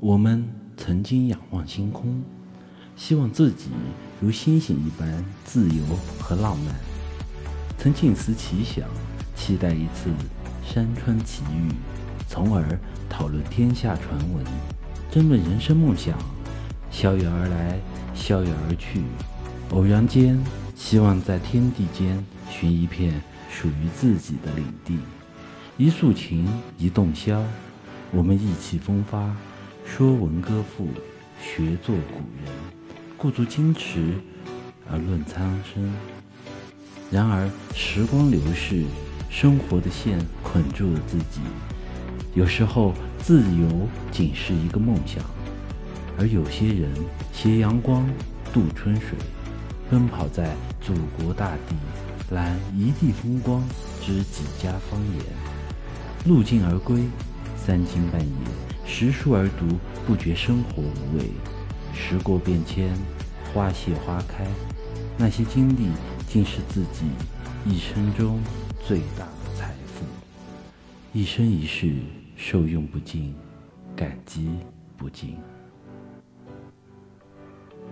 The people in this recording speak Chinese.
我们曾经仰望星空，希望自己如星星一般自由和浪漫；曾静思奇想，期待一次山川奇遇，从而讨论天下传闻，争论人生梦想。逍遥而来，逍遥而去，偶然间，希望在天地间寻一片属于自己的领地。一诉情，一动箫，我们意气风发。说文歌赋，学作古人，故作矜持而论苍生。然而时光流逝，生活的线捆住了自己。有时候自由仅是一个梦想，而有些人携阳光渡春水，奔跑在祖国大地，揽一地风光，知几家方言。路尽而归，三更半夜。识书而读，不觉生活无味。时过变迁，花谢花开，那些经历，竟是自己一生中最大的财富。一生一世，受用不尽，感激不尽。